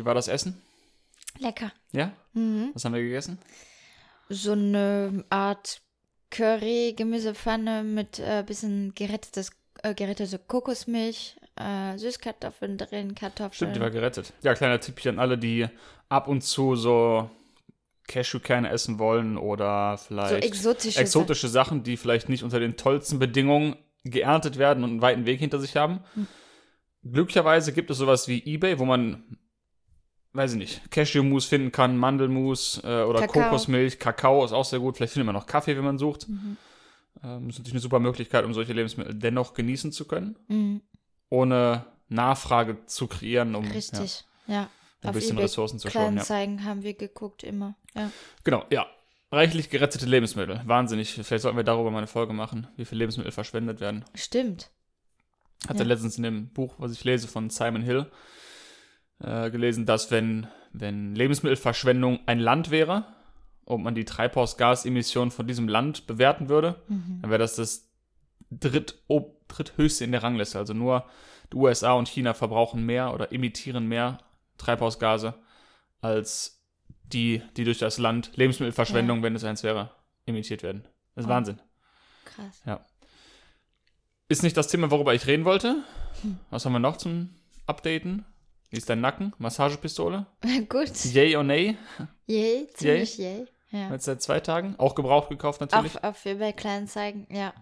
Wie war das Essen? Lecker. Ja? Was haben wir gegessen? So eine Art Curry, Gemüsepfanne mit äh, bisschen gerettetes, äh, gerettete Kokosmilch, äh, Süßkartoffeln drin, Kartoffeln. Stimmt, die war gerettet. Ja, kleiner Tipp hier an alle, die ab und zu so Cashewkerne essen wollen oder so vielleicht exotische, exotische Sachen, die vielleicht nicht unter den tollsten Bedingungen geerntet werden und einen weiten Weg hinter sich haben. Hm. Glücklicherweise gibt es sowas wie eBay, wo man, weiß ich nicht, Cashewmus finden kann, Mandelmus äh, oder Kakao. Kokosmilch, Kakao ist auch sehr gut. Vielleicht findet man noch Kaffee, wenn man sucht. Mhm. Ähm, ist natürlich eine super Möglichkeit, um solche Lebensmittel dennoch genießen zu können, Mhm, ohne Nachfrage zu kreieren, um ja, richtig, ja. ein bisschen eBay Ressourcen zu schonen. Ja. Kleinanzeigen haben wir geguckt immer. Ja. Genau, ja. Reichlich gerettete Lebensmittel. Wahnsinnig. Vielleicht sollten wir darüber mal eine Folge machen, wie viele Lebensmittel verschwendet werden. Stimmt. Hat Ja. er letztens in dem Buch, was ich lese, von Simon Hill äh, gelesen, dass wenn, wenn Lebensmittelverschwendung ein Land wäre und man die Treibhausgasemissionen von diesem Land bewerten würde, Mhm. dann wäre das das dritt, ob, dritthöchste in der Rangliste. Also nur die USA und China verbrauchen mehr oder emittieren mehr Treibhausgase als die, die durch das Land Lebensmittelverschwendung, wenn es eins wäre, emittiert werden. Das ist Oh. Wahnsinn. Krass. Ist nicht das Thema, worüber ich reden wollte. Hm. Was haben wir noch zum Updaten? Wie ist dein Nacken? Massagepistole? Gut. Yay or nay? Yay, ziemlich yay. Ja. Jetzt seit zwei Tagen. Auch gebraucht gekauft natürlich. Auf, auf eBay Kleinanzeigen, ja.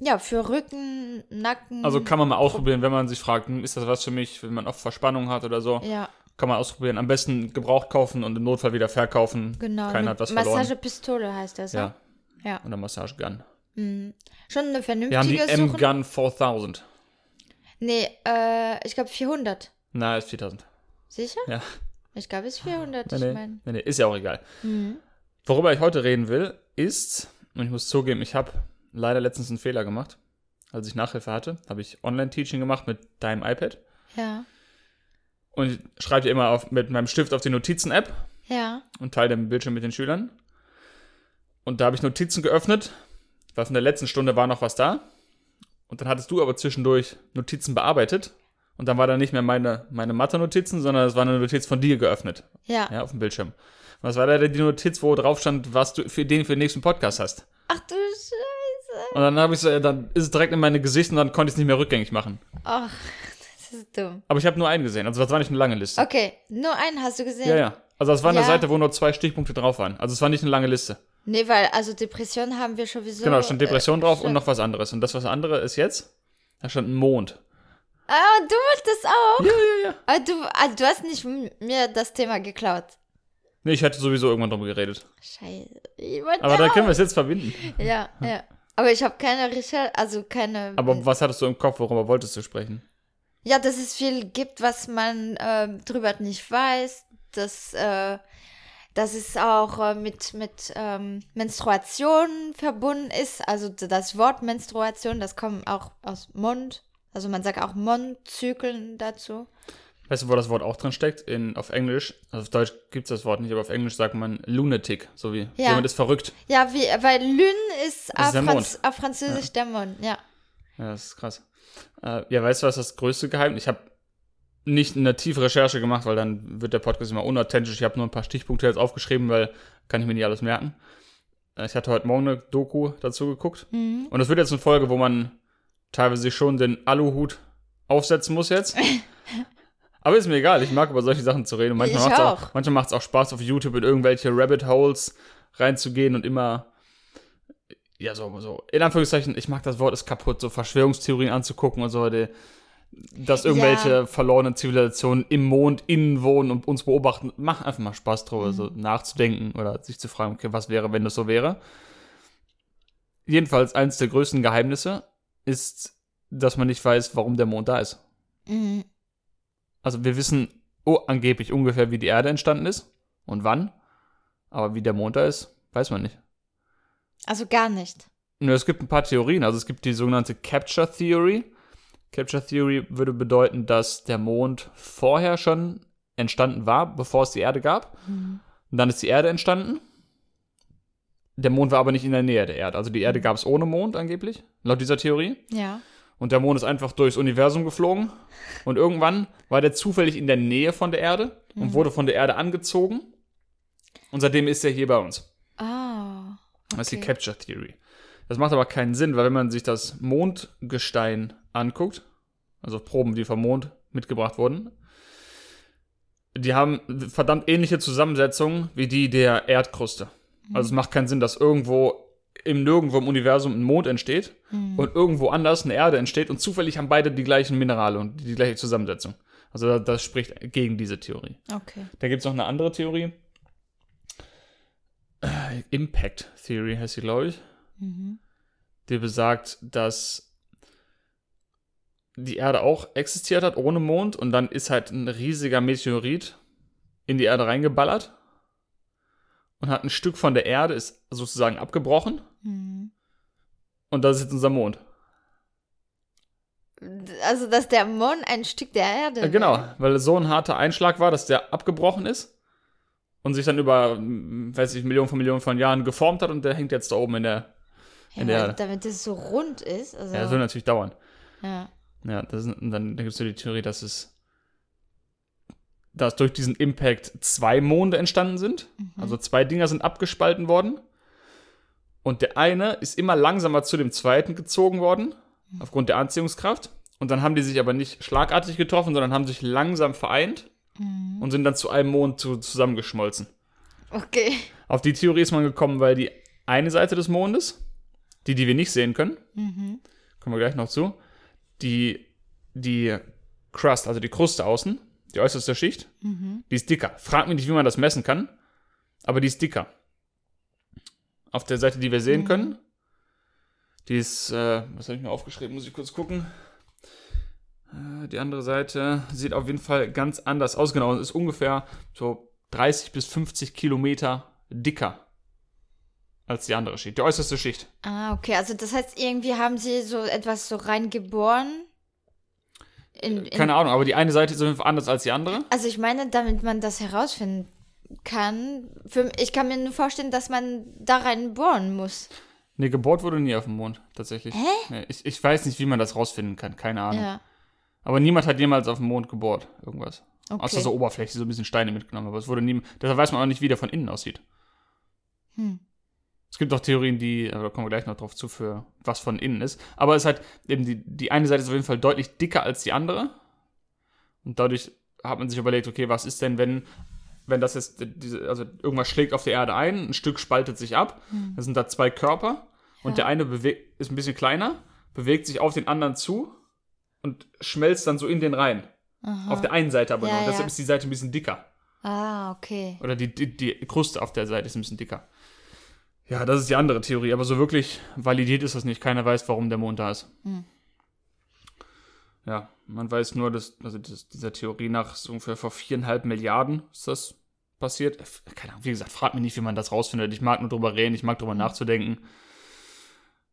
Ja, für Rücken, Nacken. Also kann man mal ausprobieren, wenn man sich fragt, hm, ist das was für mich, wenn man oft Verspannung hat oder so. Ja, Kann man ausprobieren. Am besten gebraucht kaufen und im Notfall wieder verkaufen. genau. Keiner eine hat was verloren. Massagepistole heißt das, Ja. Ja. Oder Massagegun. Mhm. Schon eine Wir haben die vernünftige. M-Gun 4000. Nee, äh, ich glaube 400. Na, ist 4000. Sicher? Ja. Ich glaube, es ist 400, Nee, ich nee. meine. nee, nee, ist ja auch egal. Mhm. Worüber ich heute reden will, ist, und ich muss zugeben, ich habe leider letztens einen Fehler gemacht. Als ich Nachhilfe hatte, habe ich Online-Teaching gemacht mit deinem iPad. Ja. Und ich schreibe ja immer auf, mit meinem Stift auf die Notizen-App Ja. und teile den Bildschirm mit den Schülern. Und da habe ich Notizen geöffnet, weil von der letzten Stunde war noch was da. Und dann hattest du aber zwischendurch Notizen bearbeitet. Und dann war da nicht mehr meine, meine Mathe-Notizen, sondern es war eine Notiz von dir geöffnet, Ja. ja, auf dem Bildschirm. Was war da die Notiz, wo drauf stand, was du für den für den nächsten Podcast hast? Ach du Scheiße. Und dann habe ich so, dann ist es direkt in meine Gesicht und dann konnte ich es nicht mehr rückgängig machen. Ach, das ist dumm. Aber ich habe nur einen gesehen, also das war nicht eine lange Liste. Okay, nur einen hast du gesehen? Ja, ja. Also das war eine Ja. Seite, wo nur zwei Stichpunkte drauf waren. Also es war nicht eine lange Liste. Nee, weil, also Depression haben wir sowieso. genau, da stand Depression äh, drauf und schon- noch was anderes. Und das, was andere ist jetzt, da stand ein Mond. Ah, du wolltest auch? Ja, ja, ja. Ah, du, also du hast nicht mir das Thema geklaut. Nee, ich hätte sowieso irgendwann drüber geredet. Scheiße. Ich wollte Aber auch. können wir es jetzt verbinden. Ja, ja. Aber ich habe keine Recherche, also keine. Aber was hattest du im Kopf, worüber wolltest du sprechen? ja, dass es viel gibt, was man äh, drüber nicht weiß. Dass, äh, dass es auch äh, mit, mit ähm, Menstruation verbunden ist. Also das Wort Menstruation, das kommt auch aus Mond. Also man sagt auch Mondzyklen dazu. Weißt du, wo das Wort auch drin steckt? In, auf Englisch, also auf Deutsch gibt es das Wort nicht, aber auf Englisch sagt man Lunatic, so wie Ja. jemand ist verrückt. Ja, wie, weil Lune ist, auf, Franz auf Französisch der Mond, ja. Ja, das ist krass. Äh, ja, weißt du, was das größte Geheimnis? Ich habe nicht eine tiefe Recherche gemacht, weil dann wird der Podcast immer unauthentisch. Ich habe nur ein paar Stichpunkte jetzt aufgeschrieben, weil kann ich mir nicht alles merken. Äh, Ich hatte heute Morgen eine Doku dazu geguckt. Mhm. Und das wird jetzt eine Folge, wo man teilweise schon den Aluhut aufsetzen muss jetzt. Aber ist mir egal, ich mag über solche Sachen zu reden. Und manchmal macht es auch, auch. auch Spaß, auf YouTube in irgendwelche Rabbit Holes reinzugehen und immer, ja, so, so, in Anführungszeichen, ich mag das Wort ist kaputt, so Verschwörungstheorien anzugucken und so, die, dass irgendwelche Ja. verlorenen Zivilisationen im Mond innen wohnen und uns beobachten. Macht einfach mal Spaß drüber, Mhm. so nachzudenken oder sich zu fragen, okay, was wäre, wenn das so wäre. Jedenfalls eines der größten Geheimnisse ist, dass man nicht weiß, warum der Mond da ist. Mhm. Also wir wissen oh, angeblich ungefähr, wie die Erde entstanden ist und wann. Aber wie der Mond da ist, weiß man nicht. Also gar nicht. Nur es gibt ein paar Theorien. Also es gibt die sogenannte Capture Theory. Capture Theory würde bedeuten, dass der Mond vorher schon entstanden war, bevor es die Erde gab. Und dann ist die Erde entstanden. Der Mond war aber nicht in der Nähe der Erde. Also die Erde gab es ohne Mond angeblich, laut dieser Theorie. Ja. Und der Mond ist einfach durchs Universum geflogen. Und irgendwann war der zufällig in der Nähe von der Erde und wurde von der Erde angezogen. Und seitdem ist er hier bei uns. Ah. Das ist die Okay. Capture Theory. Das macht aber keinen Sinn, weil wenn man sich das Mondgestein anguckt, also Proben, die vom Mond mitgebracht wurden, die haben verdammt ähnliche Zusammensetzungen wie die der Erdkruste. Also es macht keinen Sinn, dass irgendwo im Nirgendwo im Universum ein Mond entsteht und irgendwo anders eine Erde entsteht und zufällig haben beide die gleichen Minerale und die gleiche Zusammensetzung. Also das, spricht gegen diese Theorie. Okay. Da gibt es noch eine andere Theorie. Äh, Impact Theory heißt sie, glaube ich. Die besagt, dass die Erde auch existiert hat ohne Mond und dann ist halt ein riesiger Meteorit in die Erde reingeballert und hat ein Stück von der Erde ist sozusagen abgebrochen Mhm. und das ist jetzt unser Mond. Also, dass der Mond ein Stück der Erde Äh, genau, weil es so ein harter Einschlag war, dass der abgebrochen ist und sich dann über, mm, weiß ich, Millionen von Millionen von Jahren geformt hat und der hängt jetzt da oben in der. Ja, in der damit es so rund ist. Also, Ja, das wird natürlich dauern. ja. Ja, das ist, und dann, dann gibt es so die Theorie, dass es dass durch diesen Impact zwei Monde entstanden sind. Also zwei Dinger sind abgespalten worden. Und der eine ist immer langsamer zu dem zweiten gezogen worden, aufgrund der Anziehungskraft. Und dann haben die sich aber nicht schlagartig getroffen, sondern haben sich langsam vereint und sind dann zu einem Mond zu, zusammengeschmolzen. Okay. Auf die Theorie ist man gekommen, weil die eine Seite des Mondes, die, die wir nicht sehen können, kommen wir gleich noch zu, die, die Crust, also die Kruste außen, die äußerste Schicht, die ist dicker. Frag mich nicht, wie man das messen kann, aber die ist dicker. Auf der Seite, die wir sehen können, die ist, äh, was habe ich mir aufgeschrieben, muss ich kurz gucken. Äh, Die andere Seite sieht auf jeden Fall ganz anders aus. Genau, es ist ungefähr so 30 bis 50 Kilometer dicker als die andere Schicht, die äußerste Schicht. Ah, okay. Also, das heißt, irgendwie haben sie so etwas so reingeboren. In, in, Keine Ahnung, aber die eine Seite ist anders als die andere. Also, ich meine, damit man das herausfinden kann, für, ich kann mir nur vorstellen, dass man da rein bohren muss. Nee, gebohrt wurde nie auf dem Mond, tatsächlich. Hä? Nee, ich, ich weiß nicht, wie man das rausfinden kann, keine Ahnung. Ja. Aber niemand hat jemals auf dem Mond gebohrt, irgendwas. Okay. Außer so Oberfläche, so ein bisschen Steine mitgenommen. Aber es wurde nie, deshalb weiß man auch nicht, wie der von innen aussieht. Hm. Es gibt auch Theorien, die, da kommen wir gleich noch drauf zu, für was von innen ist. Aber es ist halt eben die, die eine Seite ist auf jeden Fall deutlich dicker als die andere. Und dadurch hat man sich überlegt, okay, was ist denn, wenn, wenn das jetzt, diese, also irgendwas schlägt auf die Erde ein, ein Stück spaltet sich ab, das sind da zwei Körper und Ja. der eine bewegt, ist ein bisschen kleiner, bewegt sich auf den anderen zu und schmelzt dann so in den rein. Aha. Auf der einen Seite aber Ja, nur. Deshalb ja. ist die Seite ein bisschen dicker. Ah, okay. Oder die, die, die Kruste auf der Seite ist ein bisschen dicker. Ja, das ist die andere Theorie, aber so wirklich validiert ist das nicht. Keiner weiß, warum der Mond da ist. Hm. Ja, man weiß nur, dass, also das, dieser Theorie nach so ungefähr vor viereinhalb Milliarden ist das passiert. Äh, Keine Ahnung, wie gesagt, frag mich nicht, wie man das rausfindet. Ich mag nur drüber reden, ich mag drüber nachzudenken.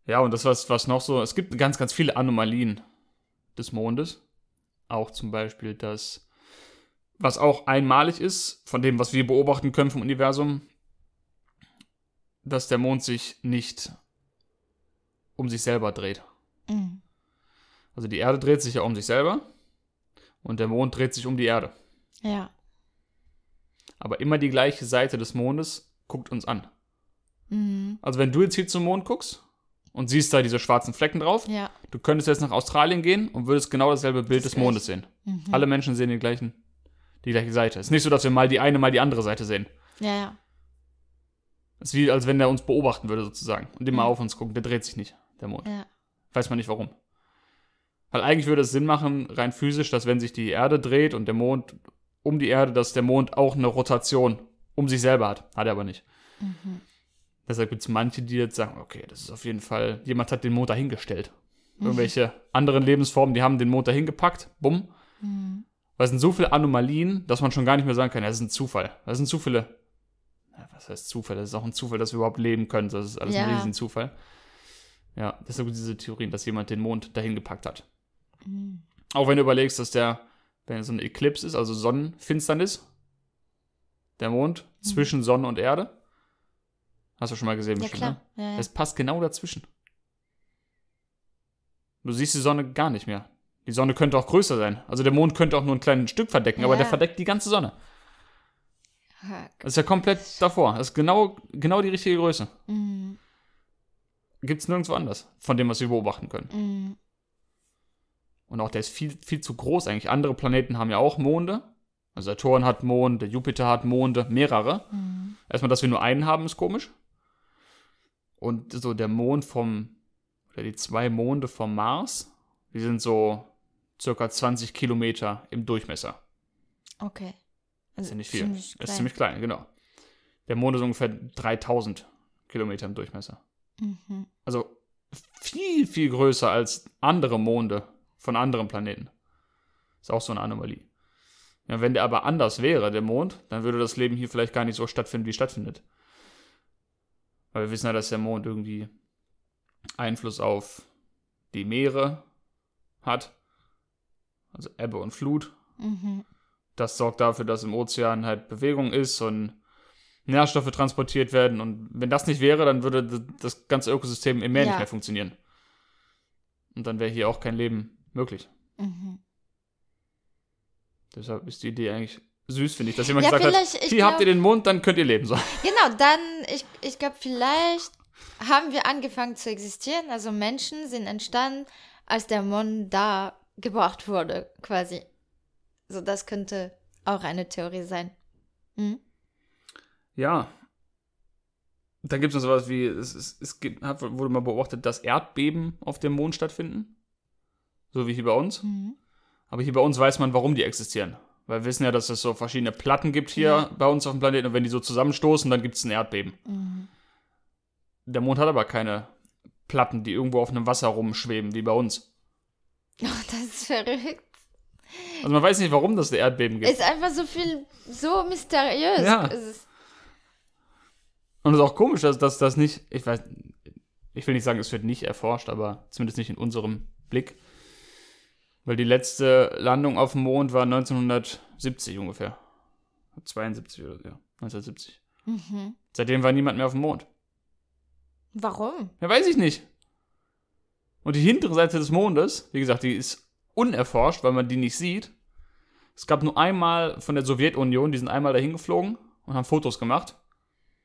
Ja, und das was, was noch so, es gibt ganz, ganz viele Anomalien des Mondes. Auch zum Beispiel das, was auch einmalig ist, von dem, was wir beobachten können vom Universum, dass der Mond sich nicht um sich selber dreht. Mhm. Also die Erde dreht sich ja um sich selber und der Mond dreht sich um die Erde. Ja. Aber immer die gleiche Seite des Mondes guckt uns an. Mhm. Also wenn du jetzt hier zum Mond guckst und siehst da diese schwarzen Flecken drauf, Ja. du könntest jetzt nach Australien gehen und würdest genau dasselbe Bild Das des Mondes sehen. Alle Menschen sehen den gleichen, die gleiche Seite. Es ist nicht so, dass wir mal die eine, mal die andere Seite sehen. Ja, ja. Es ist wie, als wenn der uns beobachten würde, sozusagen. Und immer Mhm. auf uns gucken. Der dreht sich nicht, der Mond. Ja. Weiß man nicht warum. Weil eigentlich würde es Sinn machen, rein physisch, dass wenn sich die Erde dreht und der Mond um die Erde, dass der Mond auch eine Rotation um sich selber hat. Hat er aber nicht. Mhm. Deshalb gibt es manche, die jetzt sagen, okay, das ist auf jeden Fall, jemand hat den Mond dahingestellt. Irgendwelche anderen Lebensformen, die haben den Mond dahin gepackt, bumm. Mhm. Weil es sind so viele Anomalien, dass man schon gar nicht mehr sagen kann, ja, das ist ein Zufall. Das sind zu viele. Was heißt Zufall? Das ist auch ein Zufall, dass wir überhaupt leben können. Das ist alles ein Ja. Riesenzufall. Ja, deshalb es diese Theorien, dass jemand den Mond dahin gepackt hat. Mhm. Auch wenn du überlegst, dass der, wenn so eine Eclipse ist, also Sonnenfinsternis, der Mond zwischen Sonne und Erde. Hast du schon mal gesehen, Ja, bestimmt, klar. ne? Ja, ja. Es passt genau dazwischen. Du siehst die Sonne gar nicht mehr. Die Sonne könnte auch größer sein. Also der Mond könnte auch nur ein kleines Stück verdecken, aber der verdeckt die ganze Sonne. Das ist ja komplett davor. Das ist genau, genau die richtige Größe. mm, Gibt es nirgendwo anders, von dem, was wir beobachten können. mm, Und auch der ist viel, viel zu groß eigentlich. Andere Planeten haben ja auch Monde. Also Saturn hat Monde, Jupiter hat Monde, mehrere. mm. Erstmal, dass wir nur einen haben, ist komisch. Und so der Mond vom, oder die zwei Monde vom Mars, die sind so circa 20 Kilometer im Durchmesser. Okay. Das ist nicht viel. ziemlich ist klein. ziemlich klein, genau. Der Mond ist ungefähr 3000 Kilometer im Durchmesser. Mhm. Also viel, viel größer als andere Monde von anderen Planeten. Ist auch so eine Anomalie. Ja, wenn der aber anders wäre, der Mond, dann würde das Leben hier vielleicht gar nicht so stattfinden, wie es stattfindet. Weil wir wissen ja, dass der Mond irgendwie Einfluss auf die Meere hat. Also Ebbe und Flut. Mhm. Das sorgt dafür, dass im Ozean halt Bewegung ist und Nährstoffe transportiert werden. Und wenn das nicht wäre, dann würde das ganze Ökosystem im Meer Ja. nicht mehr funktionieren. Und dann wäre hier auch kein Leben möglich. Mhm. Deshalb ist die Idee eigentlich süß, finde ich, dass jemand Ja, gesagt hat, hier habt ihr glaub- den Mond, dann könnt ihr leben. So. Genau, dann, ich, ich glaube, vielleicht haben wir angefangen zu existieren. Also Menschen sind entstanden, als der Mond da gebracht wurde, quasi. So, das könnte auch eine Theorie sein. Hm? Ja. Dann gibt es noch sowas wie, es, es, es gibt, wurde mal beobachtet, dass Erdbeben auf dem Mond stattfinden. So wie hier bei uns. Mhm. Aber hier bei uns weiß man, warum die existieren. Weil wir wissen ja, dass es so verschiedene Platten gibt hier Ja. bei uns auf dem Planeten und wenn die so zusammenstoßen, dann gibt es ein Erdbeben. Mhm. Der Mond hat aber keine Platten, die irgendwo auf einem Wasser rumschweben, wie bei uns. Oh, das ist verrückt. Also man weiß nicht, warum das Erdbeben gibt. Ist einfach so viel, so mysteriös. Ja. Es ist, Und es ist auch komisch, dass dass das nicht, ich weiß, ich will nicht sagen, es wird nicht erforscht, aber zumindest nicht in unserem Blick. Weil die letzte Landung auf dem Mond war 1970 ungefähr. 72 oder so, ja, 1970. mhm. Seitdem war niemand mehr auf dem Mond. Warum? Ja, weiß ich nicht. Und die hintere Seite des Mondes, wie gesagt, die ist unerforscht, weil man die nicht sieht. Es gab nur einmal von der Sowjetunion, die sind einmal dahin geflogen und haben Fotos gemacht.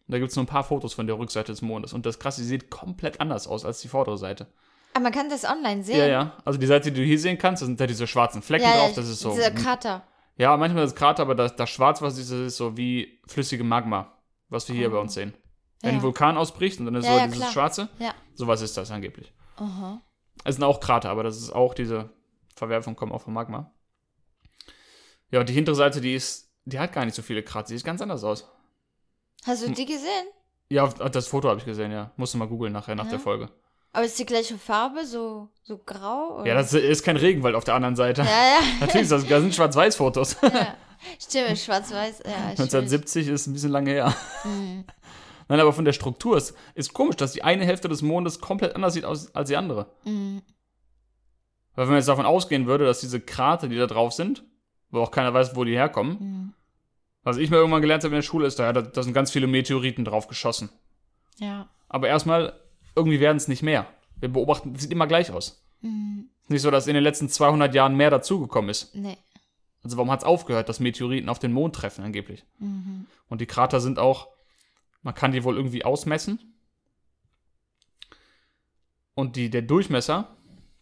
Und da gibt es nur ein paar Fotos von der Rückseite des Mondes. Und das krasse, die sieht komplett anders aus als die vordere Seite. Aber man kann das online sehen. Ja, ja. Also die Seite, die du hier sehen kannst, da sind da diese schwarzen Flecken Ja, drauf. Das ist so. Dieser Krater. Ja, manchmal ist es Krater, aber das, das Schwarz, was ist, das ist so wie flüssige Magma, was wir hier Oh. bei uns sehen. Wenn Ja. ein Vulkan ausbricht und dann ist Ja, so ja, dieses klar. Schwarze, Ja. sowas ist das angeblich. Aha. Es sind auch Krater, aber das ist auch diese Verwerfung kommt auch vom Magma. Ja, und die hintere Seite, die ist, die hat gar nicht so viele Krater, die sieht ganz anders aus. Hast Hm. du die gesehen? Ja, das Foto habe ich gesehen, ja. Musst du mal googeln nachher, nach Ja. der Folge. Aber ist die gleiche Farbe, so, so grau? Oder? Ja, das ist kein Regenwald auf der anderen Seite. Ja, ja. Natürlich, das, das sind Schwarz-Weiß-Fotos. ja. Stimmt, schwarz-weiß. Ja, schwierig. 1970 ist ein bisschen lange her. Mhm. Nein, aber von der Struktur ist, ist komisch, dass die eine Hälfte des Mondes komplett anders sieht aus, als die andere. Mhm. Weil wenn man jetzt davon ausgehen würde, dass diese Krater, die da drauf sind, wo auch keiner weiß, wo die herkommen, Mhm. was ich mal irgendwann gelernt habe in der Schule, ist, da, da sind ganz viele Meteoriten drauf geschossen. Ja. Aber erstmal, irgendwie werden es nicht mehr. Wir beobachten, es sieht immer gleich aus. Mhm. Nicht so, dass in den letzten 200 Jahren mehr dazugekommen ist. Nee. Also warum hat es aufgehört, dass Meteoriten auf den Mond treffen angeblich? Mhm. Und die Krater sind auch, man kann die wohl irgendwie ausmessen. Und die, der Durchmesser,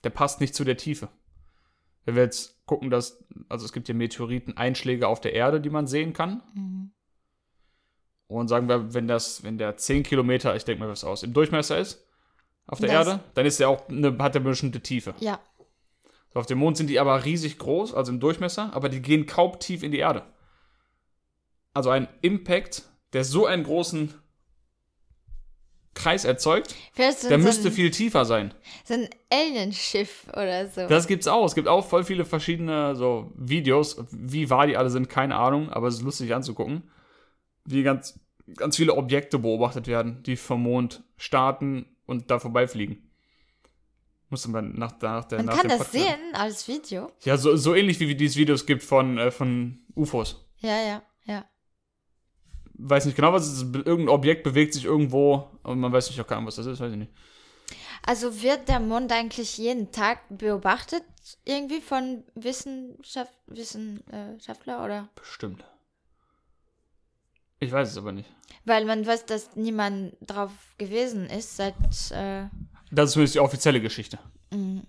der passt nicht zu der Tiefe. Wenn wir jetzt gucken, dass, also es gibt hier Meteoriteneinschläge auf der Erde, die man sehen kann. Mhm. Und sagen wir, wenn das, wenn der 10 Kilometer, ich denke mal was aus, im Durchmesser ist, auf der Das- Erde, dann ist der auch eine, hat der eine bestimmte Tiefe. Ja. So, auf dem Mond sind die aber riesig groß, also im Durchmesser, aber die gehen kaum tief in die Erde. Also ein Impact, der so einen großen Kreis erzeugt, der müsste ein, viel tiefer sein. so ein Alienschiff oder so. Das gibt's auch. Es gibt auch voll viele verschiedene so Videos. Wie wahr die alle sind, keine Ahnung, aber es ist lustig anzugucken. Wie ganz, ganz viele Objekte beobachtet werden, die vom Mond starten und da vorbeifliegen. Musste man nach, nach der Man nach kann dem das Podcast- sehen als Video. Ja, so, so ähnlich wie es Videos gibt von, äh, von UFOs. Ja, ja, ja. Weiß nicht genau, was es ist. Irgendein Objekt bewegt sich irgendwo, aber man weiß nicht, auch gar nicht, was das ist, weiß ich nicht. Also wird der Mond eigentlich jeden Tag beobachtet, irgendwie von Wissenschaft, Wissenschaftler oder? Bestimmt. Ich weiß es aber nicht. Weil man weiß, dass niemand drauf gewesen ist seit. Äh, Das ist zumindest die offizielle Geschichte. mhm.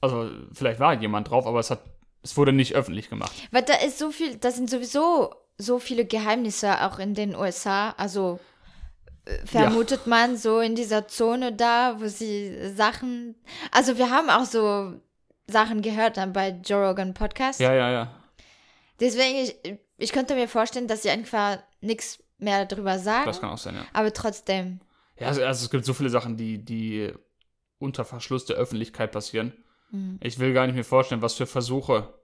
Also, vielleicht war jemand drauf, aber es hat. Es wurde nicht öffentlich gemacht. weil da ist so viel, da sind sowieso so viele Geheimnisse auch in den USA. Also äh, vermutet man so in dieser Zone da, wo sie Sachen. Also wir haben auch so Sachen gehört dann bei Joe Rogan Podcast. Ja, ja, ja. Deswegen, ich, ich könnte mir vorstellen, dass sie einfach nichts mehr darüber sagen. Das kann auch sein, ja. Aber trotzdem. Ja, also, also es gibt so viele Sachen, die, die unter Verschluss der Öffentlichkeit passieren. Mhm. Ich will gar nicht mir vorstellen, was für Versuche.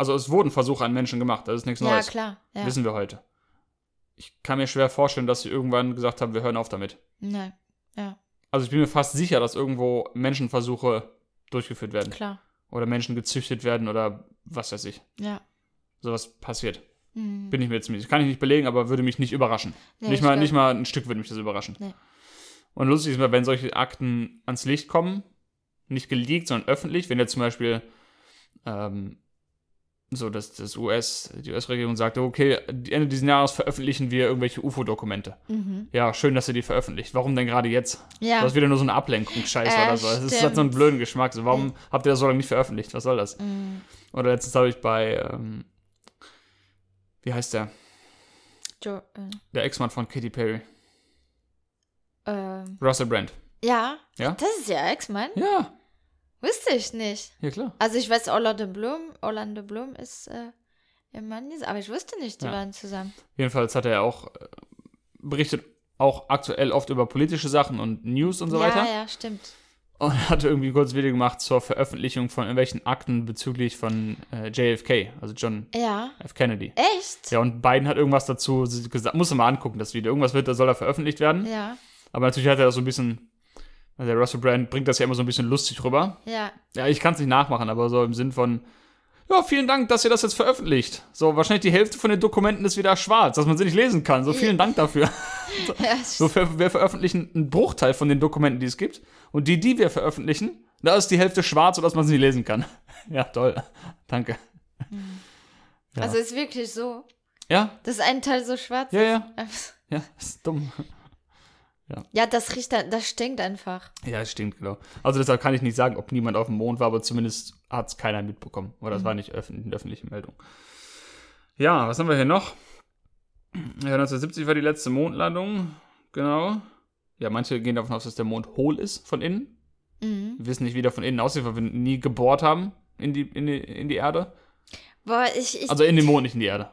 Also es wurden Versuche an Menschen gemacht, das ist nichts Ja, Neues. klar. Ja. Wissen wir heute. Ich kann mir schwer vorstellen, dass sie irgendwann gesagt haben, wir hören auf damit. Nein. Ja, Also ich bin mir fast sicher, dass irgendwo Menschenversuche durchgeführt werden. klar. Oder Menschen gezüchtet werden oder was weiß ich. Ja. Sowas passiert. Mhm. Bin ich mir jetzt ziemlich. Kann ich nicht belegen, aber würde mich nicht überraschen. Nee, nicht, ich mal, nicht mal ein Stück würde mich das überraschen. Nee. Und lustig ist mal, wenn solche Akten ans Licht kommen, nicht geleakt, sondern öffentlich, wenn jetzt zum Beispiel ähm, so, dass das US, die US-Regierung sagte, okay, Ende dieses Jahres veröffentlichen wir irgendwelche UFO-Dokumente. Mhm. Ja, schön, dass ihr die veröffentlicht. Warum denn gerade jetzt? Ja. Das ist wieder nur so eine Ablenkung-Scheiße Äh, oder so. Das ist hat so einen blöden Geschmack. So, warum habt ihr das so lange nicht veröffentlicht? Was soll das? Mhm. Oder letztens habe ich bei, ähm, wie heißt der? Jo, äh, Der Ex-Mann von Katy Perry. ähm, Russell Brand. ja. Ja? Das ist ja Ex-Mann. Ja, Wusste ich nicht. ja klar. Also ich weiß, Orlando Bloom, Orlando Bloom ist äh, ihr Mann, aber ich wusste nicht, die Ja. waren zusammen. Jedenfalls hat er ja auch äh, berichtet auch aktuell oft über politische Sachen und News und so ja, weiter. ja, stimmt. Und hatte irgendwie ein kurzes Video gemacht zur Veröffentlichung von irgendwelchen Akten bezüglich von äh, JFK, also John Ja. F. Kennedy. Echt? Ja, und Biden hat irgendwas dazu gesagt, muss mal angucken, das Video. Irgendwas wird, da soll er veröffentlicht werden. Ja. Aber natürlich hat er das so ein bisschen, also der Russell Brand bringt das ja immer so ein bisschen lustig rüber. Ja. Ja, ich kann es nicht nachmachen, aber so im Sinn von, ja, vielen Dank, dass ihr das jetzt veröffentlicht. So, wahrscheinlich die Hälfte von den Dokumenten ist wieder schwarz, dass man sie nicht lesen kann. So, vielen Dank dafür. ja So, ver wir veröffentlichen einen Bruchteil von den Dokumenten, die es gibt. Und die, die wir veröffentlichen, da ist die Hälfte schwarz, sodass man sie nicht lesen kann. Ja, toll. Danke. Ja. Also ist wirklich so. Ja, Das ist ein Teil so schwarz. ja, ja. ist. Ja, ist dumm. Ja, das riecht, das stinkt einfach. Ja, stimmt, genau. Also deshalb kann ich nicht sagen, ob niemand auf dem Mond war, aber zumindest hat es keiner mitbekommen. Oder es war nicht öff eine öffentliche Meldung. Ja, was haben wir hier noch? Ja, 1970 war die letzte Mondlandung. Genau. Ja, manche gehen davon aus, dass der Mond hohl ist von innen. Mhm. Wir wissen nicht, wie der von innen aussieht, weil wir nie gebohrt haben in die, in die, in die Erde. Boah, ich, ich, Also in den Mond, nicht in die Erde.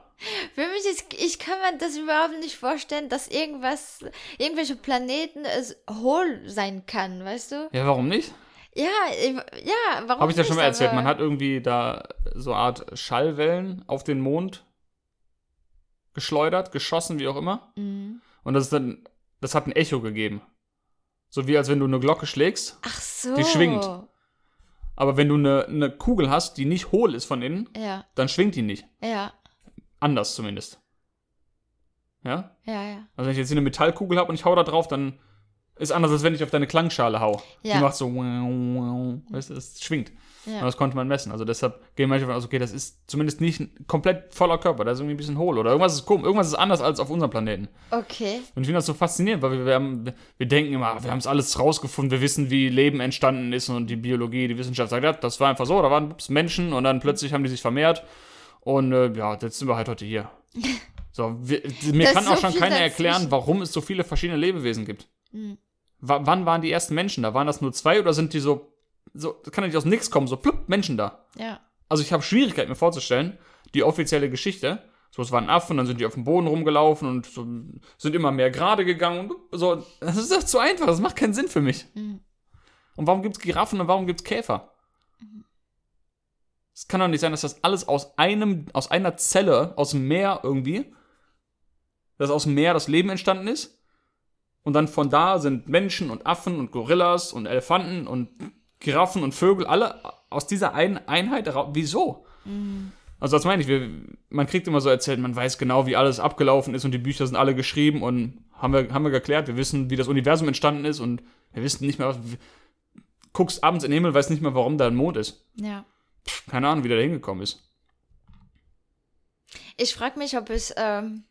Für mich ist, ich kann mir das überhaupt nicht vorstellen, dass irgendwas, irgendwelche Planeten es hohl sein kann, weißt du? Ja, warum nicht? Ja, ich- ja, warum Habe ich ja schon mal erzählt. Man hat irgendwie da so eine Art Schallwellen auf den Mond geschleudert, geschossen, wie auch immer. Mhm. Und das ist dann, das hat ein Echo gegeben. So wie als wenn du eine Glocke schlägst. Ach so. Die schwingt. Aber wenn du eine, eine Kugel hast, die nicht hohl ist von innen, Ja, dann schwingt die nicht. ja, Anders zumindest. Ja? ja, ja. Also wenn ich jetzt hier eine Metallkugel habe und ich hau da drauf, dann ist anders, als wenn ich auf deine Klangschale hau. Die Ja. macht so, weißt du, es schwingt. Und Ja, das konnte man messen. Also deshalb gehen manche davon aus, okay, das ist zumindest nicht ein komplett voller Körper, da ist irgendwie ein bisschen hohl oder irgendwas ist komisch, irgendwas ist anders als auf unserem Planeten. okay. Und ich finde das so faszinierend, weil wir, wir, haben, wir denken immer, wir haben es alles rausgefunden, wir wissen, wie Leben entstanden ist und die Biologie, die Wissenschaft sagt, ja, das war einfach so, da waren ups, Menschen und dann plötzlich haben die sich vermehrt und äh, ja, jetzt sind wir halt heute hier. So, wir, mir Da ist kann so auch schon keiner erklären, warum es so viele verschiedene Lebewesen gibt. Hm. W wann waren die ersten Menschen da? Waren das nur zwei oder sind die so, so das kann ja nicht aus nichts kommen, so plupp, Menschen da? Ja, Also ich habe Schwierigkeiten mir vorzustellen, die offizielle Geschichte. So, es waren Affen, dann sind die auf dem Boden rumgelaufen und so, sind immer mehr gerade gegangen. Und so, das ist doch zu einfach, das macht keinen Sinn für mich. Mhm. Und warum gibt es Giraffen und warum gibt es Käfer? Es kann doch nicht sein, dass das alles aus einem, aus einer Zelle, aus dem Meer irgendwie, dass aus dem Meer das Leben entstanden ist. Und dann von da sind Menschen und Affen und Gorillas und Elefanten und Giraffen und Vögel, alle aus dieser einen Einheit. Wieso? Also das meine ich, wir, man kriegt immer so erzählt, man weiß genau, wie alles abgelaufen ist und die Bücher sind alle geschrieben und haben wir, haben wir geklärt, wir wissen, wie das Universum entstanden ist und wir wissen nicht mehr, was, guckst abends in den Himmel, weißt nicht mehr, warum da ein Mond ist. Ja. Pff, keine Ahnung, wie der da hingekommen ist. Ich frage mich, ob es, ähm,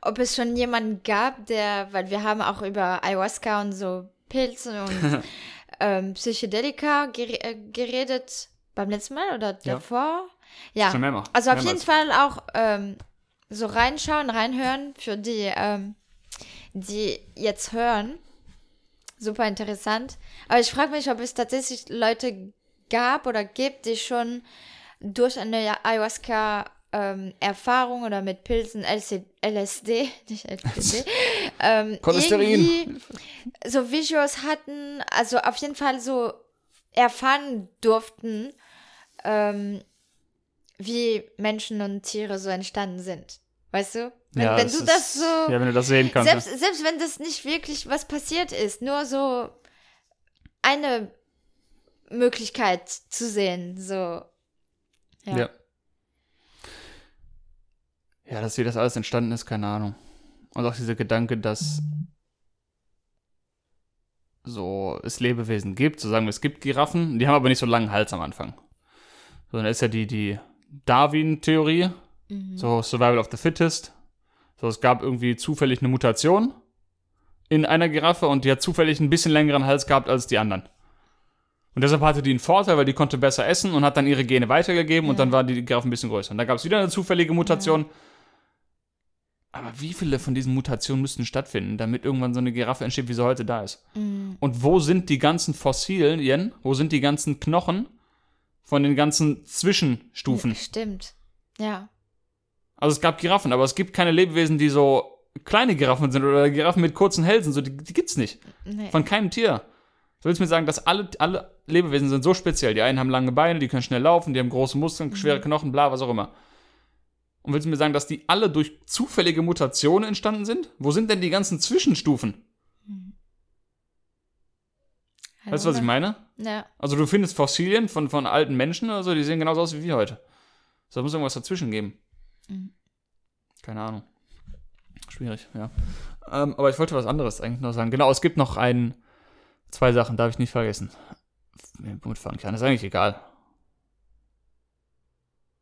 ob es schon jemanden gab, der, weil wir haben auch über Ayahuasca und so Pilze und ähm, Psychedelika äh, geredet beim letzten Mal oder Ja. davor. Ja, Schon mehrmals. also auf Mehrmals. jeden Fall auch ähm, so reinschauen, reinhören für die, ähm, die jetzt hören. Super interessant. Aber ich frage mich, ob es tatsächlich Leute gab oder gibt, die schon durch eine Ayahuasca-Erfahrung oder mit Pilzen LC LSD, nicht LSD, ähm, Cholesterin. so Visuals hatten, also auf jeden Fall so erfahren durften, ähm, wie Menschen und Tiere so entstanden sind. Weißt du? Wenn, Ja, wenn du das ist- so. Ja, wenn du das sehen kannst. Selbst, selbst wenn das nicht wirklich was passiert ist, nur so eine Möglichkeit zu sehen, so. ja. Ja. ja. Dass wie das alles entstanden ist, keine Ahnung. Und auch dieser Gedanke, dass so es Lebewesen gibt, so sagen wir, es gibt Giraffen, die haben aber nicht so langen Hals am Anfang. Sondern ist ja die, die Darwin-Theorie, Mhm. so Survival of the Fittest. So, es gab irgendwie zufällig eine Mutation in einer Giraffe und die hat zufällig ein bisschen längeren Hals gehabt als die anderen. Und deshalb hatte die einen Vorteil, weil die konnte besser essen und hat dann ihre Gene weitergegeben und Ja. dann war die Giraffe ein bisschen größer. Und da gab es wieder eine zufällige Mutation. Aber wie viele von diesen Mutationen müssten stattfinden, damit irgendwann so eine Giraffe entsteht, wie sie heute da ist? Mhm. Und wo sind die ganzen Fossilien, wo sind die ganzen Knochen von den ganzen Zwischenstufen? Stimmt. Ja. Also es gab Giraffen, aber es gibt keine Lebewesen, die so kleine Giraffen sind oder Giraffen mit kurzen Hälsen, so die, die gibt's nicht. Nee. Von keinem Tier. Du willst mir sagen, dass alle, alle Lebewesen sind so speziell. Die einen haben lange Beine, die können schnell laufen, die haben große Muskeln, schwere Knochen, bla, was auch immer. Und willst du mir sagen, dass die alle durch zufällige Mutationen entstanden sind? Wo sind denn die ganzen Zwischenstufen? Weißt du, was ich meine? Ja. Also du findest Fossilien von, von alten Menschen oder so, die sehen genauso aus wie wir heute. So, da muss irgendwas dazwischen geben. Mhm. Keine Ahnung. Schwierig, ja. Ähm, aber ich wollte was anderes eigentlich noch sagen. Genau, es gibt noch ein, zwei Sachen, darf ich nicht vergessen. Womit fahren kann, ist eigentlich egal.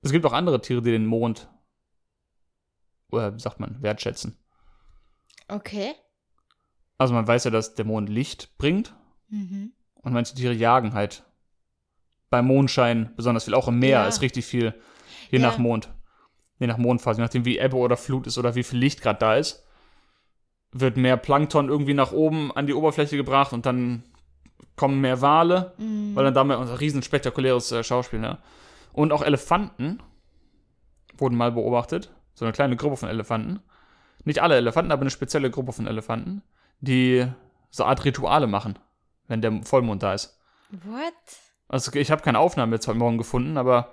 Es gibt auch andere Tiere, die den Mond, oder sagt man, wertschätzen. Okay. Also man weiß ja, dass der Mond Licht bringt Mhm. Und manche Tiere jagen halt beim Mondschein besonders viel. Auch im Meer Ja. ist richtig viel. Je Ja. nach Mond. Je nach Mondphase. Je nachdem, wie Ebbe oder Flut ist oder wie viel Licht gerade da ist, wird mehr Plankton irgendwie nach oben an die Oberfläche gebracht und dann kommen mehr Wale, Mhm. weil dann damit unser riesen spektakuläres äh, Schauspiel, ne? Und auch Elefanten wurden mal beobachtet. So eine kleine Gruppe von Elefanten. Nicht alle Elefanten, aber eine spezielle Gruppe von Elefanten, die so Art Rituale machen, wenn der Vollmond da ist. What? Also ich habe keine Aufnahme jetzt heute Morgen gefunden, aber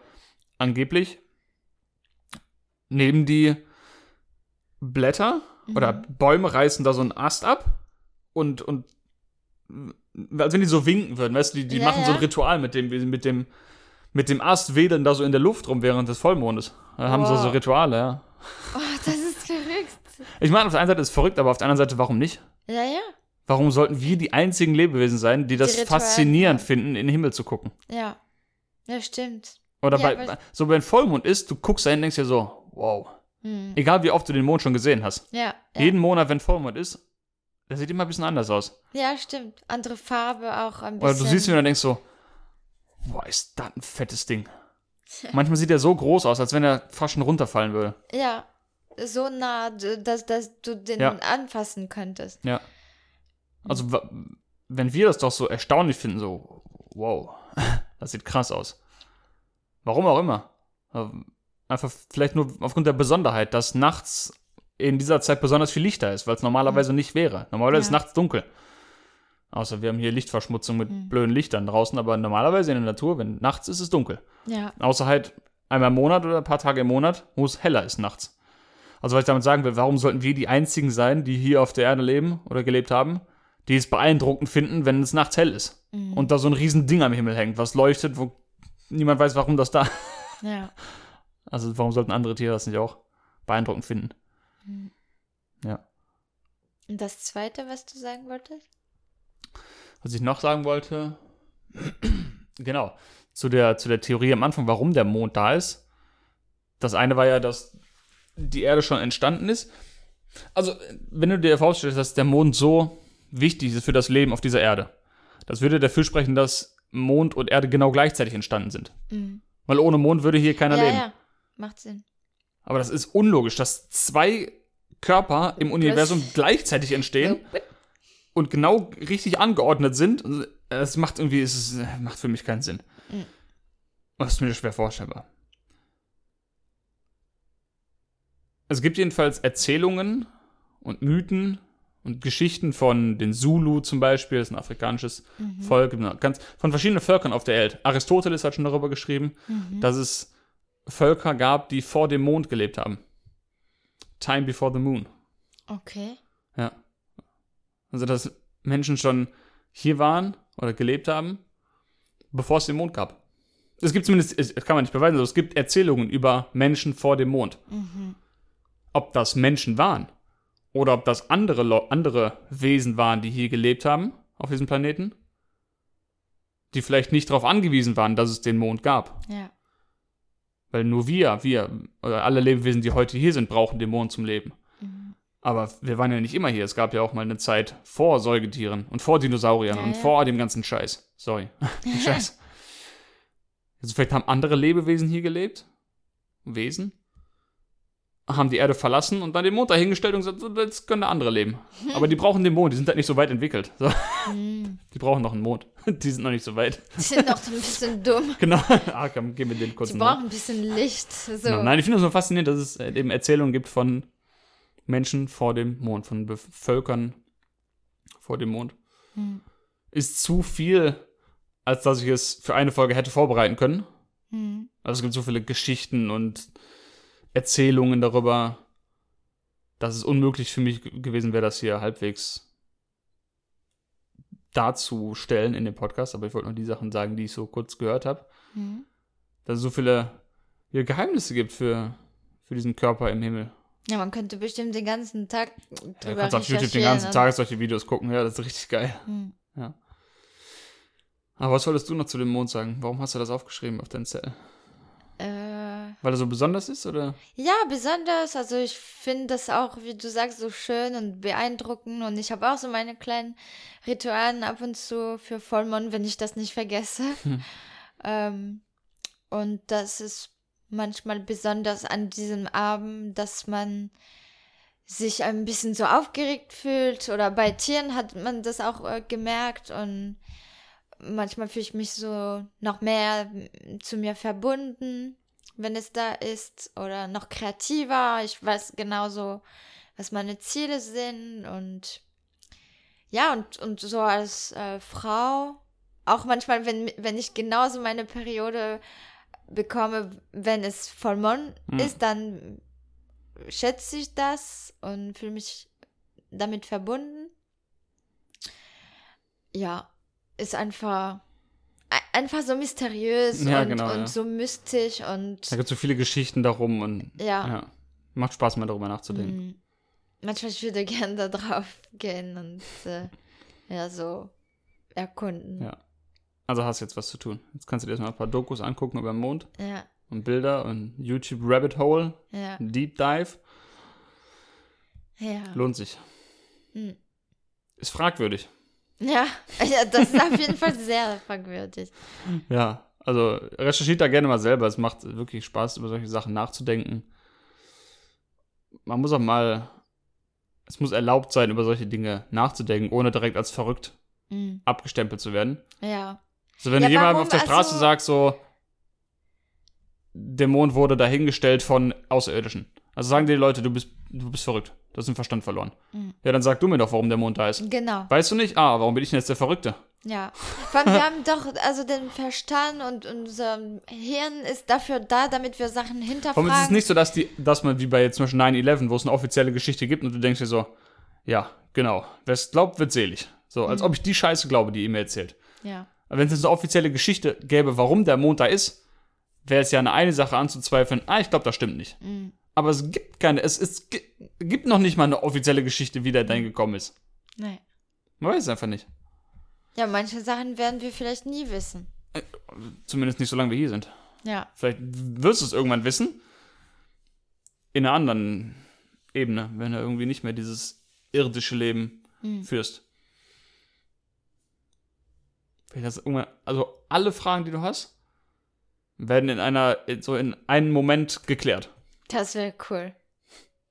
angeblich nehmen die Blätter oder Bäume reißen da so einen Ast ab und, und als wenn die so winken würden, weißt du, die, die Ja, machen so ein ja. Ritual mit dem, mit dem, mit dem Ast wedeln da so in der Luft rum während des Vollmondes. Da haben sie so Rituale, ja. Oh, das ist verrückt. Ich meine, auf der einen Seite ist es verrückt, aber auf der anderen Seite, warum nicht? Ja, ja. Warum sollten wir die einzigen Lebewesen sein, die das Rituale, faszinierend ja. finden, in den Himmel zu gucken? Ja. Ja, stimmt. Oder Ja, bei, so wenn Vollmond ist, du guckst da hin und denkst dir so, wow. Hm. Egal wie oft du den Mond schon gesehen hast. Ja. Ja. Jeden Monat, wenn Vollmond ist, der sieht immer ein bisschen anders aus. ja, stimmt. Andere Farbe auch ein Oder bisschen. du siehst ihn und dann denkst so, boah, ist das ein fettes Ding. Manchmal sieht er so groß aus, als wenn er fast schon runterfallen würde. Ja. So nah, dass, dass du den Ja. anfassen könntest. Ja. Also, wenn wir das doch so erstaunlich finden, so, wow, das sieht krass aus. Warum auch immer. Einfach vielleicht nur aufgrund der Besonderheit, dass nachts in dieser Zeit besonders viel Licht da ist, weil es normalerweise nicht wäre. Normalerweise ist Ja. nachts dunkel. Außer wir haben hier Lichtverschmutzung mit Mhm. blöden Lichtern draußen, aber normalerweise in der Natur, wenn nachts ist es dunkel. Ja. Außer halt einmal im Monat oder ein paar Tage im Monat, wo es heller ist nachts. Also was ich damit sagen will, warum sollten wir die einzigen sein, die hier auf der Erde leben oder gelebt haben, die es beeindruckend finden, wenn es nachts hell ist Mhm. und da so ein riesen Ding am Himmel hängt, was leuchtet, wo niemand weiß, warum das da. Ja. Also warum sollten andere Tiere das nicht auch beeindruckend finden? Ja. Und das zweite, was du sagen wolltest? Was ich noch sagen wollte, Genau. Zu der, zu der Theorie am Anfang, warum der Mond da ist. Das eine war ja, dass die Erde schon entstanden ist. Also, wenn du dir vorstellst, dass der Mond so wichtig ist für das Leben auf dieser Erde, das würde dafür sprechen, dass Mond und Erde genau gleichzeitig entstanden sind. Mhm. Weil ohne Mond würde hier keiner Ja, leben. ja, macht Sinn. Aber das ist unlogisch, dass zwei Körper im Universum gleichzeitig entstehen und genau richtig angeordnet sind. Es macht irgendwie, es ist, macht für mich keinen Sinn. Mhm. Das ist mir schwer vorstellbar. Es gibt jedenfalls Erzählungen und Mythen und Geschichten von den Zulu zum Beispiel, das ist ein afrikanisches Volk, gibt noch ganz, von verschiedenen Völkern auf der Welt. Aristoteles hat schon darüber geschrieben, dass es Völker gab, die vor dem Mond gelebt haben. Time before the moon. Okay. Ja. Also, dass Menschen schon hier waren oder gelebt haben, bevor es den Mond gab. Es gibt zumindest, es kann man nicht beweisen, also es gibt Erzählungen über Menschen vor dem Mond. Ob das Menschen waren oder ob das andere, andere Wesen waren, die hier gelebt haben auf diesem Planeten, die vielleicht nicht darauf angewiesen waren, dass es den Mond gab. Ja. Weil nur wir, wir, oder alle Lebewesen, die heute hier sind, brauchen Mond zum Leben. Aber wir waren ja nicht immer hier. Es gab ja auch mal eine Zeit vor Säugetieren und vor Dinosauriern Ja, und ja. vor dem ganzen Scheiß. Sorry. Scheiß. Also vielleicht haben andere Lebewesen hier gelebt. Wesen. Haben die Erde verlassen und dann den Mond dahingestellt und gesagt, so, jetzt können da andere leben. Aber die brauchen den Mond, die sind halt nicht so weit entwickelt. So. Mhm. Die brauchen noch einen Mond. Die sind noch nicht so weit. Die sind noch so ein bisschen dumm. Genau. Ah, komm, gib mir den kurz Die brauchen ein bisschen Licht. So. Genau. Nein, ich finde es nur faszinierend, dass es äh, eben Erzählungen gibt von Menschen vor dem Mond, von Be Völkern vor dem Mond. Hm. Ist zu viel, als dass ich es für eine Folge hätte vorbereiten können. Hm. Also es gibt so viele Geschichten und Erzählungen darüber, dass es unmöglich für mich gewesen wäre, das hier halbwegs darzustellen in dem Podcast. Aber ich wollte nur die Sachen sagen, die ich so kurz gehört habe Hm. dass es so viele ja, Geheimnisse gibt für, für diesen Körper im Himmel. Ja, man könnte bestimmt den ganzen Tag Ja, du drüber kannst auf YouTube den ganzen Tag solche Videos gucken, ja, das ist richtig geil. Hm. Ja. Aber was wolltest du noch zu dem Mond sagen? Warum hast du das aufgeschrieben auf deinen Zettel? Weil er so besonders ist, oder? ja, besonders. Also ich finde das auch, wie du sagst, so schön und beeindruckend. Und ich habe auch so meine kleinen Ritualen ab und zu für Vollmond, wenn ich das nicht vergesse. Ähm, und das ist manchmal besonders an diesem Abend, dass man sich ein bisschen so aufgeregt fühlt. Oder bei Tieren hat man das auch äh, gemerkt. Und manchmal fühle ich mich so noch mehr zu mir verbunden, wenn es da ist. Oder noch kreativer. Ich weiß genauso, was meine Ziele sind. Und ja, und, und so als äh, Frau, auch manchmal, wenn, wenn ich genauso meine Periode bekomme, wenn es Vollmond Hm. ist, dann schätze ich das und fühle mich damit verbunden. Ja, ist einfach ein- einfach so mysteriös Ja, und, genau, und ja. so mystisch und Da gibt es so viele Geschichten darum und ja. ja. Macht Spaß, mal darüber nachzudenken. Mm. Manchmal ich würde gerne da drauf gehen und äh, ja, so erkunden. Ja. Also hast jetzt was zu tun. Jetzt kannst du dir erstmal ein paar Dokus angucken über den Mond Ja, und Bilder und YouTube Rabbit Hole, ja, Deep Dive. ja. Lohnt sich. Hm. Ist fragwürdig. Ja, das ist auf jeden Fall sehr fragwürdig. Ja, also recherchiert da gerne mal selber. Es macht wirklich Spaß, über solche Sachen nachzudenken. Man muss auch mal, es muss erlaubt sein, über solche Dinge nachzudenken, ohne direkt als verrückt Mm. abgestempelt zu werden. Ja, So, wenn Ja, du jemandem auf der Straße Also- sagst, so, der Mond wurde dahingestellt von Außerirdischen. Also sagen dir die Leute, du bist, du bist verrückt. Du hast den Verstand verloren. Mhm. Ja, dann sag du mir doch, warum der Mond da ist. genau. Weißt du nicht? Ah, warum bin ich denn jetzt der Verrückte? Ja. Allem, wir haben doch, also den Verstand und unser Hirn ist dafür da, damit wir Sachen Warum hinterfragen. ist es nicht so, dass, die, dass man wie bei jetzt zum Beispiel 9-11, wo es eine offizielle Geschichte gibt und du denkst dir so, ja, genau, wer es glaubt, wird selig. So, als ob ich die Scheiße glaube, die ihr mir erzählt. Ja, Aber wenn es jetzt eine offizielle Geschichte gäbe, warum der Mond da ist, wäre es ja eine, eine Sache anzuzweifeln, ah, ich glaube, das stimmt nicht. Mhm. Aber es gibt keine, es, es gi- gibt noch nicht mal eine offizielle Geschichte, wie der dahin gekommen ist. nee. Man weiß es einfach nicht. Ja, manche Sachen werden wir vielleicht nie wissen. Zumindest nicht, solange wir hier sind. Ja. Vielleicht wirst du es irgendwann wissen. In einer anderen Ebene, wenn du irgendwie nicht mehr dieses irdische Leben Hm. führst. Vielleicht hast du irgendwann, also alle Fragen, die du hast, werden in einer, in- so in einem Moment geklärt. Das wäre cool.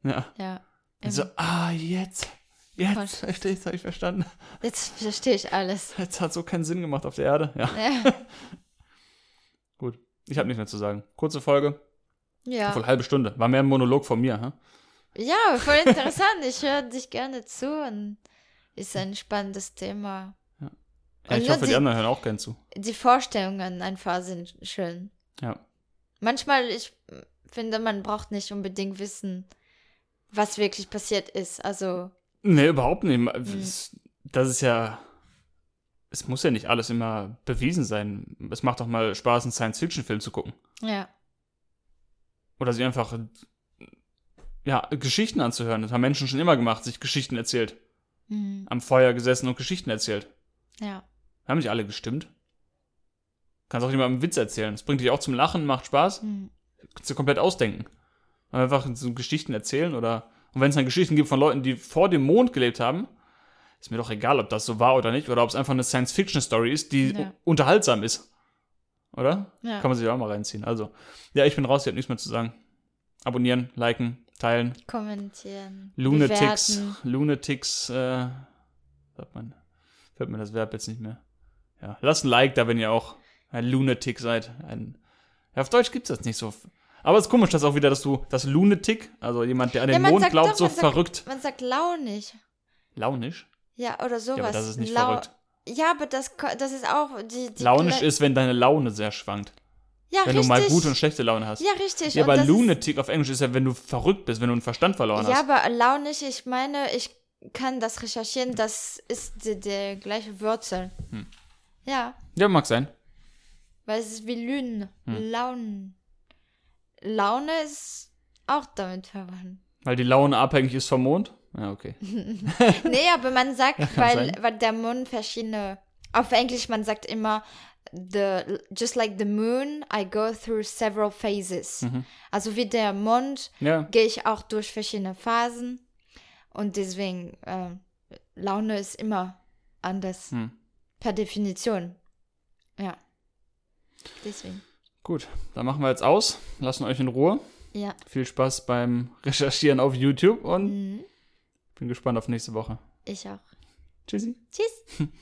Ja. Ja. Also, ah, jetzt. Jetzt verstehe ich, habe ich verstanden. Jetzt verstehe ich alles. Jetzt hat so keinen Sinn gemacht auf der Erde. Ja, Ja. gut. Ich habe nichts mehr zu sagen. Kurze Folge, Ja. voll halbe Stunde. War mehr ein Monolog von mir, hä? Ja, voll interessant. Ich höre dich gerne zu und ist ein spannendes Thema. Ja, Und ich hoffe, die die- anderen hören auch gern zu. Die Vorstellungen einfach sind schön. Ja. Manchmal, ich finde, man braucht nicht unbedingt wissen, was wirklich passiert ist. Also, Nee, überhaupt nicht. Es- Das ist ja. Es muss ja nicht alles immer bewiesen sein. Es macht doch mal Spaß, einen Science-Fiction-Film zu gucken. ja. Oder sich einfach. Ja, Geschichten anzuhören. Das haben Menschen schon immer gemacht, sich Geschichten erzählt. Mhm. Am Feuer gesessen und Geschichten erzählt. Ja. Haben nicht alle gestimmt. Kannst auch jemandem einen Witz erzählen. Das bringt dich auch zum Lachen, macht Spaß. Mhm. Kannst du komplett ausdenken. Einfach so Geschichten erzählen oder. Und wenn es dann Geschichten gibt von Leuten, die vor dem Mond gelebt haben, ist mir doch egal, ob das so war oder nicht, oder ob es einfach eine Science-Fiction-Story ist, die Ja. unterhaltsam ist. Oder? Ja. Kann man sich auch mal reinziehen. Also, ja, ich bin raus, ich habe nichts mehr zu sagen. Abonnieren, liken, teilen. Kommentieren. Lunatics, Bewerten. Lunatics, äh, sagt man, fällt mir das Verb jetzt nicht mehr. Ja, lasst ein Like da, wenn ihr auch ein Lunatic seid. Ein, ja, auf Deutsch gibt's das nicht so. Aber es ist komisch, dass auch wieder, dass du das Lunatic, also jemand, der an Ja, den man Mond sagt glaubt, doch, so man sagt- verrückt. Man sagt launig. Launisch? Ja, oder sowas. Ja, aber das ist nicht Lau- verrückt. Ja, aber das, das ist auch die. die Launisch ist, wenn deine Laune sehr schwankt. ja, Wenn richtig. du mal gute und schlechte Laune hast. Ja, richtig. Ja, aber Lunatic auf Englisch ist ja, wenn du verrückt bist, wenn du einen Verstand verloren ja, hast. aber launig, ich meine, ich kann das recherchieren, das ist die, der gleiche Wurzel. Hm. Ja, Ja, mag sein. Weil es ist wie Lün. Hm. Laune. Laune ist auch damit verwandt. Weil die Laune abhängig ist vom Mond. Ja, okay. nee, aber man sagt, kann weil, sein. weil der Mond verschiedene. Auf Englisch, man sagt immer, the, just like the moon, I go through several phases. Mhm. Also wie der Mond Ja, gehe ich auch durch verschiedene Phasen. Und deswegen, äh, Laune ist immer anders. Hm. Per Definition. Ja. Deswegen. gut. Dann machen wir jetzt aus. Lassen euch in Ruhe. Ja. Viel Spaß beim Recherchieren auf YouTube und Mhm. bin gespannt auf nächste Woche. Ich auch. Tschüssi. Tschüss.